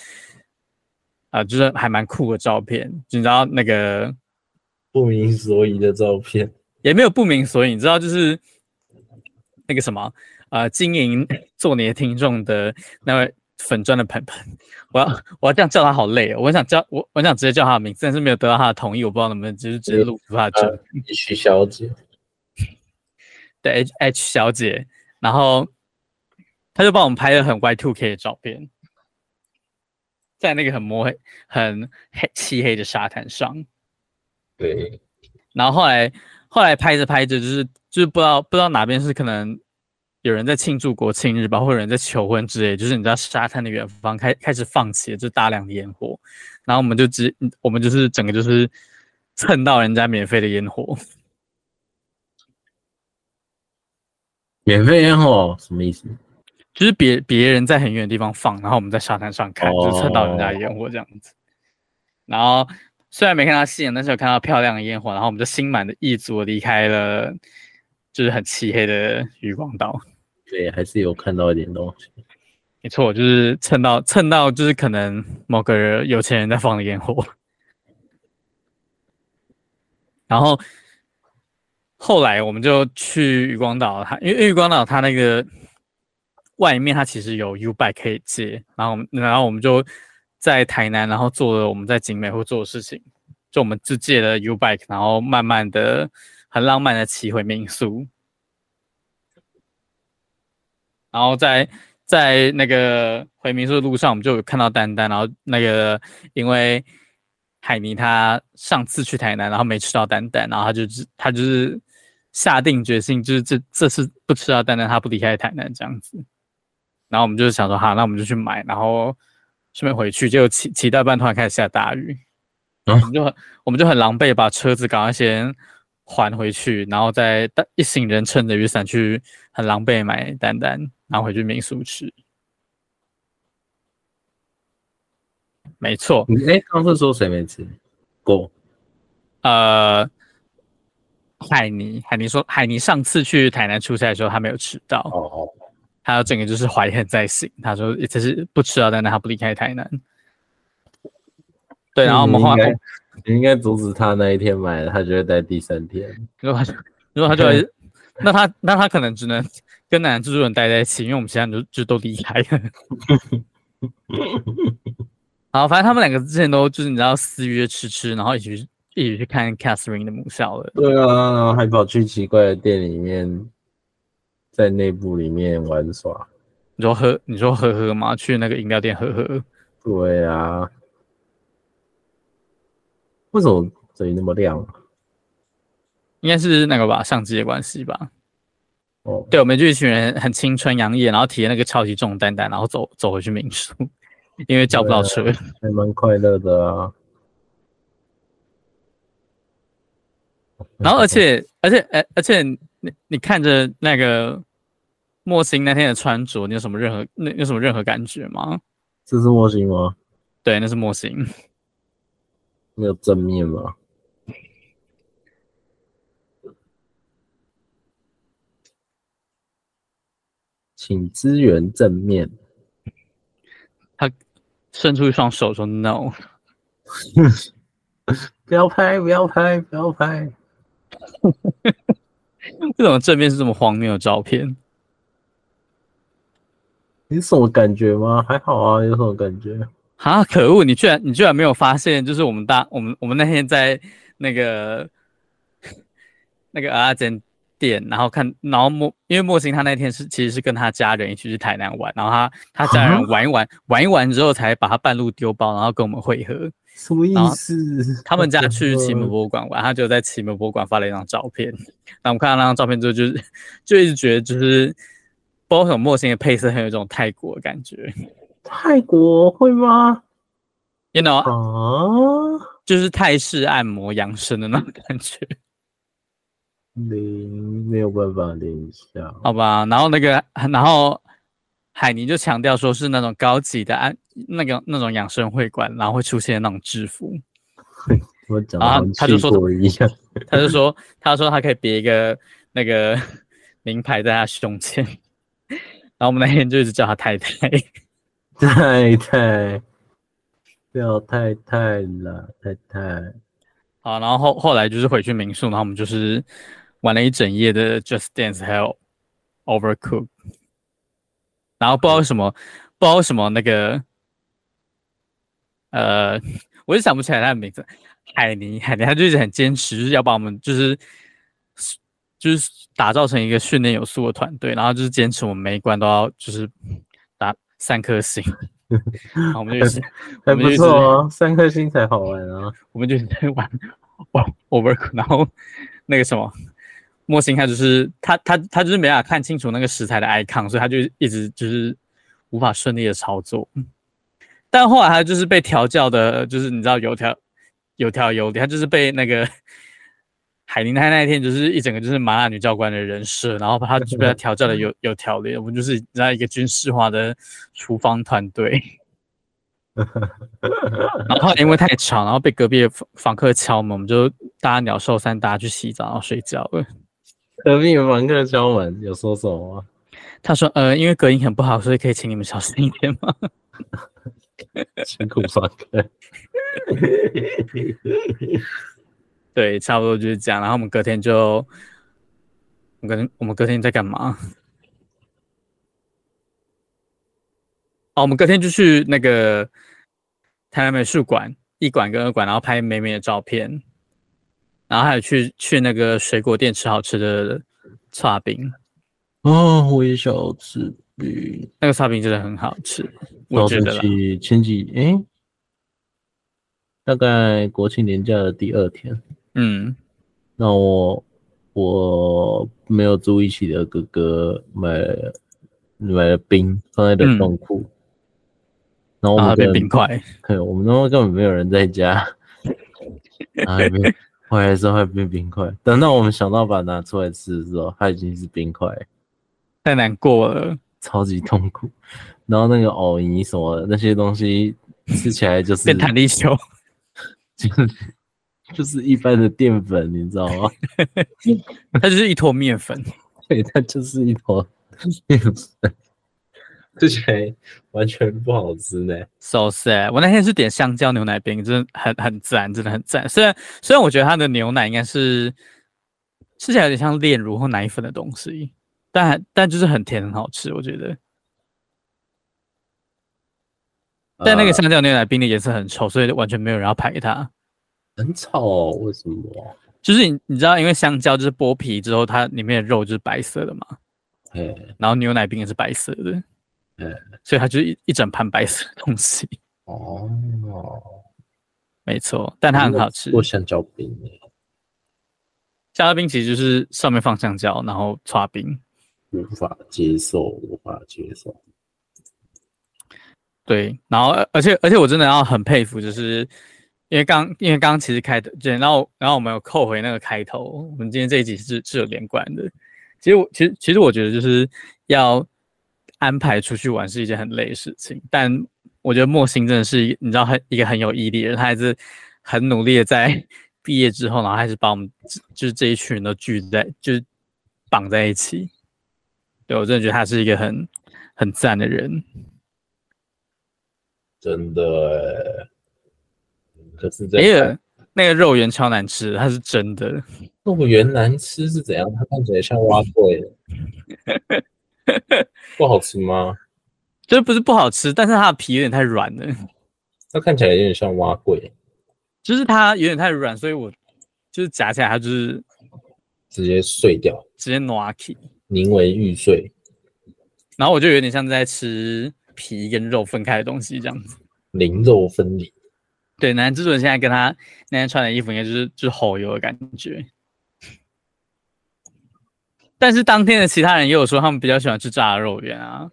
啊、呃，就是还蛮酷的照片。就你知道那个不明所以的照片，也没有不明所以，你知道就是。那个什么，呃，经营做你的听众的那位粉砖的盆盆，我要我要这样叫他好累哦，我想叫我我想直接叫他的名字，但是没有得到他的同意，我不知道能不能就是直接录出他的真名。H 小姐，对 H H 小姐，然后她就帮我们拍了很 Y2K 的照片，在那个很摸黑、很黑、漆黑的沙滩上。对，然后后来后来拍着拍着，就是就是不知道不知道哪边是可能。有人在庆祝国庆日吧，或者有人在求婚之类，就是你知道沙滩的远方开开始放起了就大量的烟火，然后我们就只我们就是整个就是蹭到人家免费的烟火，免费烟火什么意思？就是别别人在很远的地方放，然后我们在沙滩上看，就蹭到人家的烟火这样子。然后虽然没看到夕阳，但是有看到漂亮的烟火，然后我们就心满的意足离开了。就是很漆黑的渔光岛，对，还是有看到一点东西。没错，就是蹭到蹭到，就是可能某个人有钱人在放的烟火。然后后来我们就去渔光岛，它因为渔光岛它那个外面它其实有 U bike 可以借，然后我们然后我们就在台南，然后做了我们在景美会做的事情，就我们就借了 U bike，然后慢慢的。很浪漫的骑回民宿，然后在在那个回民宿的路上，我们就有看到丹丹，然后那个因为海尼他上次去台南，然后没吃到丹丹，然后他就是他就是下定决心，就是这这次不吃到丹丹，他不离开台南这样子。然后我们就想说，好，那我们就去买，然后顺便回去，结果骑骑到半途开始下大雨，然后我们就很我们就很狼狈，把车子赶快先。还回去，然后再一行人撑着雨伞去，很狼狈买丹丹，然后回去民宿吃。没错，你哎，刚是说谁没吃过？呃，海尼，海尼说，海尼上次去台南出差的时候，他没有迟到。哦哦，他整个就是怀恨在心。他说这是不迟到丹丹，他不离开台南。对，然后我们后来。你应该阻止他那一天买的，他就会待第三天。如果他，如果他就会，那他那他可能只能跟男蜘蛛人待在一起，因为我们现在就就都离开了。好，反正他们两个之前都就是你知道私约吃吃，然后一起去一起去看 Catherine 的母校了。对啊，还跑去奇怪的店里面，在内部里面玩耍。你说喝，你说喝喝吗？去那个饮料店喝喝。对啊。为什么这里那么亮啊？应该是那个吧，相机的关系吧。哦，对，我们就一群人很青春洋溢，然后提着那个超级重担担，然后走走回去民宿，因为叫不到车，还蛮快乐的啊。然后，而且，而且，而而且，你你看着那个莫星那天的穿着，你有什么任何那有什么任何感觉吗？这是莫星吗？对，那是莫星。没有正面吗？请支援正面。他伸出一双手说：“No，不要拍，不要拍，不要拍。” 为什么正面是这么荒谬的照片？你什么感觉吗？还好啊，有什么感觉？啊！可恶，你居然你居然没有发现，就是我们大我们我们那天在那个 那个阿珍店，然后看，然后莫因为莫欣他那天是其实是跟他家人一起去台南玩，然后他他家人玩一玩玩一玩之后，才把他半路丢包，然后跟我们会合。什么意思？他们家去奇美博物馆玩，他就在奇美博物馆发了一张照片。那我们看到那张照片之后，就是就一直觉得就是包括莫欣的配色很有一种泰国的感觉。泰国会吗？You know 啊，就是泰式按摩养生的那种感觉。零没有办法联想，好吧。然后那个，然后海尼就强调说是那种高级的安那个那种养生会馆，然后会出现那种制服。我讲，然后他就说一样，他就说他说他可以别一个那个 名牌在他胸前，然后我们那天就一直叫他太太。太太，不要太太了，太太。好，然后后后来就是回去民宿，然后我们就是玩了一整夜的 Just Dance，还有 Overcook。然后不知道为什么，不知道为什么那个，呃，我就想不起来他的名字。海尼，海尼，他就一直很坚持，就是要把我们就是就是打造成一个训练有素的团队，然后就是坚持我们每一关都要就是打三颗星。好，我们就是还不错哦，三颗星才好玩啊。我们就是在玩玩 Overcooked，然后那个什么莫星，他就是他他他就是没办法看清楚那个食材的 icon，所以他就一直就是无法顺利的操作。但后来他就是被调教的，就是你知道有条。有条有理，他就是被那个 海宁他那一天就是一整个就是麻辣女教官的人设，然后把他就被他调教的有有条理。我们就是在一个军事化的厨房团队，然后因为太吵，然后被隔壁的房客敲门，我们就大家鸟兽散，大家去洗澡然后睡觉了。隔壁房客敲门有说什么吗？他说：“呃，因为隔音很不好，所以可以请你们小声一点吗？”辛苦房客。对，差不多就是这样。然后我们隔天就，我跟我们隔天在干嘛？哦，我们隔天就去那个台南美术馆一馆跟二馆，然后拍美美的照片。然后还有去去那个水果店吃好吃的叉冰。哦，我也想吃冰。那个叉冰真的很好吃，我觉得。前几哎。大概国庆年假的第二天，嗯，那我我没有住一起的哥哥买了买了冰放在冷冻库，嗯、然后我们变冰块，对，我们那边根本没有人在家，然后变后来之后变冰块，等到我们想到把它拿出来吃的时候，它已经是冰块，太难过了，超级痛苦。然后那个藕泥什么的那些东西吃起来就是变弹力球。就是就是一般的淀粉，你知道吗？它就是一坨面粉，对，它就是一坨面粉，吃起来完全不好吃呢。So sad！我那天是点香蕉牛奶冰，真的很很赞，真的很赞。虽然虽然我觉得它的牛奶应该是吃起来有点像炼乳或奶粉的东西，但但就是很甜，很好吃，我觉得。但那个香蕉牛奶冰的颜色很丑，所以完全没有人要拍它。很丑哦？为什么？就是你你知道，因为香蕉就是剥皮之后，它里面的肉就是白色的嘛。嘿然后牛奶冰也是白色的。嘿所以它就是一一整盘白色的东西。哦。没错，但它很好吃。做香蕉冰。香蕉冰其实就是上面放香蕉，然后刷冰。无法接受，无法接受。对，然后而且而且我真的要很佩服，就是因为刚因为刚刚其实开头，对，然后然后我们有扣回那个开头，我们今天这一集是是有连贯的。其实我其实其实我觉得就是要安排出去玩是一件很累的事情，但我觉得莫心真的是你知道很一个很有毅力的人，他还是很努力的在 毕业之后，然后还是把我们就是这一群人都聚在就是绑在一起。对，我真的觉得他是一个很很赞的人。真的，可是没有那个肉圆超难吃，它是真的。肉圆难吃是怎样？它看起来像碗粿，不好吃吗？就是不是不好吃，但是它的皮有点太软了。它看起来有点像碗粿，就是它有点太软，所以我就是夹起来它就是直接碎掉，直接挪起，宁为玉碎。然后我就有点像在吃。皮跟肉分开的东西，这样子，灵肉分离。对，男制作人现在跟他那天穿的衣服，应该就是就是好油的感觉。但是当天的其他人也有说，他们比较喜欢吃炸的肉圆啊。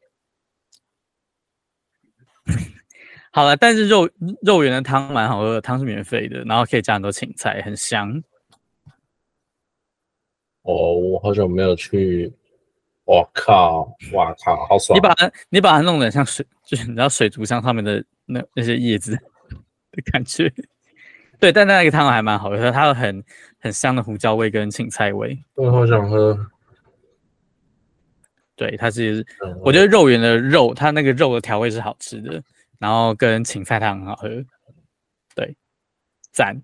好了，但是肉肉圆的汤蛮好喝的，汤是免费的，然后可以加很多芹菜，很香。哦，我好久没有去。我靠！我靠！好爽！你把它，你把它弄得像水，就是你知道水族箱上面的那那些叶子 的感觉。对，但那个汤还蛮好喝，它有很很香的胡椒味跟芹菜味。我好想喝。对，它是，我觉得肉圆的肉，它那个肉的调味是好吃的，然后跟芹菜它很好喝。对，赞。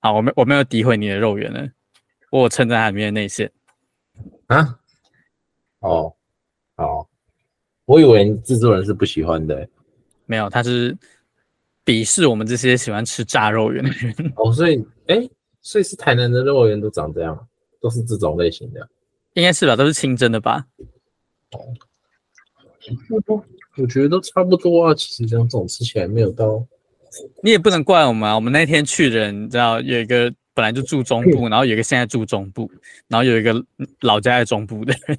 好，我没我没有诋毁你的肉圆了，我有称赞它里面的内馅。啊？哦，好，我以为制作人是不喜欢的、欸，没有，他是鄙视我们这些喜欢吃炸肉圆的人。哦，所以，哎、欸，所以是台南的肉圆都长这样，都是这种类型的，应该是吧？都是清蒸的吧？哦，我觉得都差不多啊。其实这种吃起来没有到，你也不能怪我们啊。我们那天去的人，你知道有一个本来就住中部，然后有一个现在住中部，然后有一个老家在中部的人。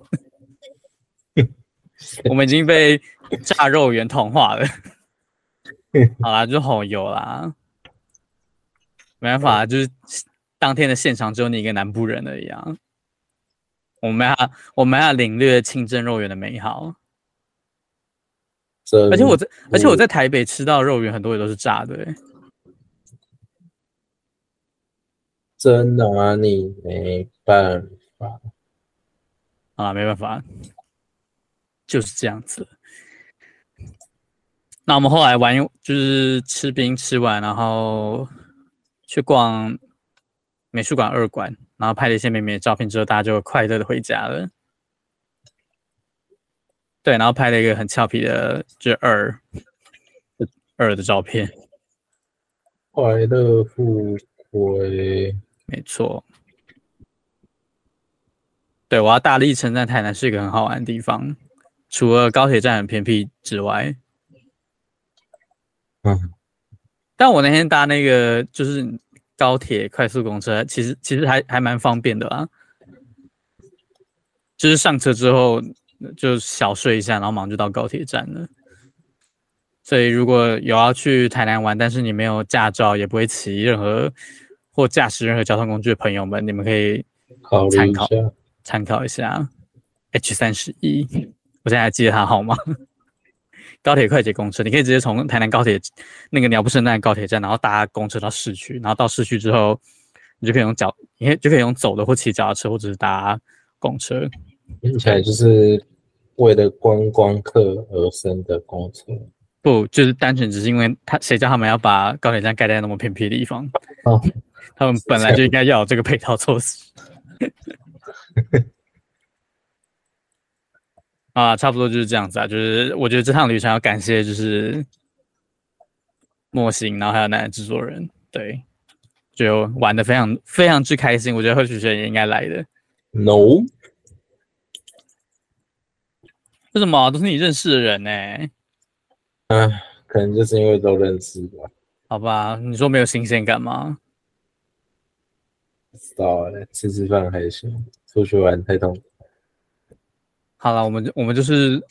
我们已经被炸肉圆同化了。好啦，就好油啦，没办法，就是当天的现场只有你一个南部人而已啊。我们要我们要领略清蒸肉圆的美好。而且我在而且我在台北吃到肉圆，很多也都是炸的、欸。真拿你没办法。啊，没办法。就是这样子。那我们后来玩，就是吃冰吃完，然后去逛美术馆二馆，然后拍了一些美美的照片之后，大家就快乐的回家了。对，然后拍了一个很俏皮的，就是二二的照片。快乐复归，没错。对，我要大力称赞台南是一个很好玩的地方。除了高铁站很偏僻之外，嗯，但我那天搭那个就是高铁快速公车，其实其实还还蛮方便的啊。就是上车之后就小睡一下，然后马上就到高铁站了。所以如果有要去台南玩，但是你没有驾照，也不会骑任何或驾驶任何交通工具的朋友们，你们可以参考参考一下 H 三十一。我现在还记得它号码，高铁快捷公车，你可以直接从台南高铁那个鸟不生蛋高铁站，然后搭公车到市区，然后到市区之后，你就可以用脚，你可以就可以用走的或骑脚踏车，或者是搭公车。听起来就是为了观光客而生的公车，不，就是单纯只是因为他谁叫他们要把高铁站盖在那么偏僻的地方？哦，他们本来就应该要有这个配套措施。啊，差不多就是这样子啊，就是我觉得这趟旅程要感谢就是莫心，然后还有那制作人，对，就玩的非常非常之开心。我觉得贺许轩也应该来的。No，为什么都是你认识的人呢？嗯，可能就是因为都认识吧。好吧，你说没有新鲜感吗？不知道哎，吃吃饭还行，出去玩太痛。好了，我们我们就是，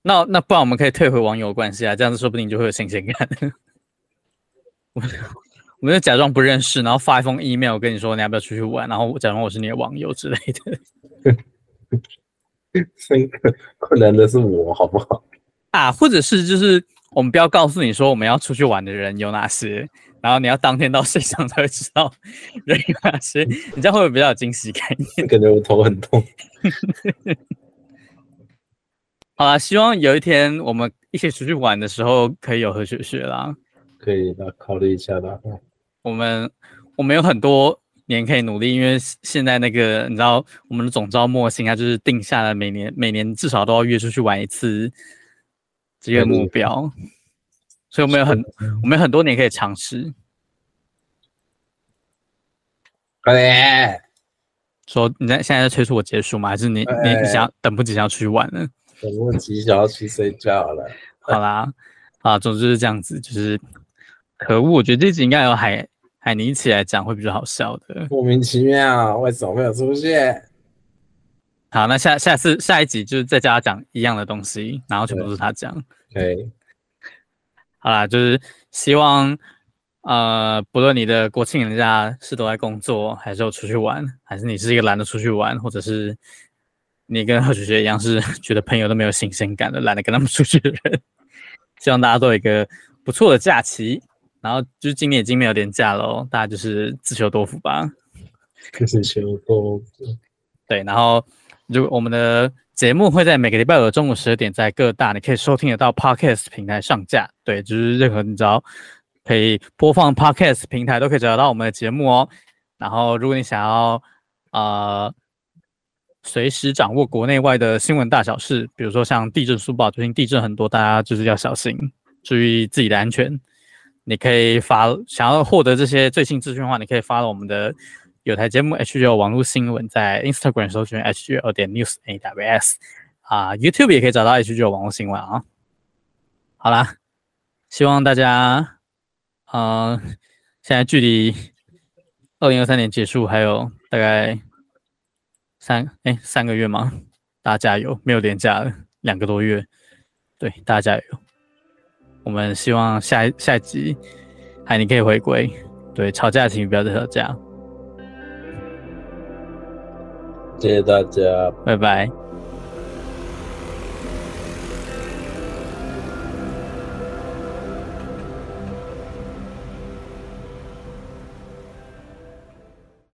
那那不然我们可以退回网友关系啊，这样子说不定就会有新鲜感。我们我们就假装不认识，然后发一封 email 跟你说你要不要出去玩，然后假装我是你的网友之类的。这 个困难的是我，好不好？啊，或者是就是我们不要告诉你说我们要出去玩的人有哪些。然后你要当天到现场才会知道人有哪些，你这样会不会比较有惊喜概念？感觉我头很痛。好啦，希望有一天我们一起出去玩的时候可以有和雪雪啦。可以的，考虑一下吧。我们我们有很多年可以努力，因为现在那个你知道，我们的总招莫心他就是定下了每年每年至少都要约出去玩一次这个目标。所以我们有很，我们有很多年可以尝试。快点！说你在现在在催促我结束吗？还是你你你想等不及想要出去玩了？等不及想要去睡觉了。好啦，啊，总之是这样子，就是可恶。我觉得这集应该有海海尼一起来讲会比较好笑的。莫名其妙，为什么没有出现？好，那下下次下一集就是再叫他讲一样的东西，然后全部都是他讲。可以。好啦，就是希望，呃，不论你的国庆人家是都在工作，还是有出去玩，还是你是一个懒得出去玩，或者是你跟贺学学一样是 觉得朋友都没有新鲜感的，懒得跟他们出去的人，希望大家都有一个不错的假期。然后就是今年已经没有年假了，大家就是自求多福吧。自求多福。对，然后就我们的。节目会在每个礼拜五中午十二点，在各大你可以收听得到 Podcast 平台上架。对，就是任何你只要可以播放 Podcast 平台都可以找得到我们的节目哦。然后，如果你想要呃随时掌握国内外的新闻大小事，比如说像地震速报，最近地震很多，大家就是要小心，注意自己的安全。你可以发想要获得这些最新资讯的话，你可以发到我们的有台节目 HGL 网络新闻，在 Instagram 搜寻 HGL 点 News AWS 啊，YouTube 也可以找到 HGL 网络新闻啊。好啦，希望大家，嗯、现在距离二零二三年结束还有大概三哎三个月吗？大家加油，没有连假，两个多月，对，大家加油。我们希望下下一集，海尼可以回归。对，吵架请不要再吵架。谢谢大家，拜拜。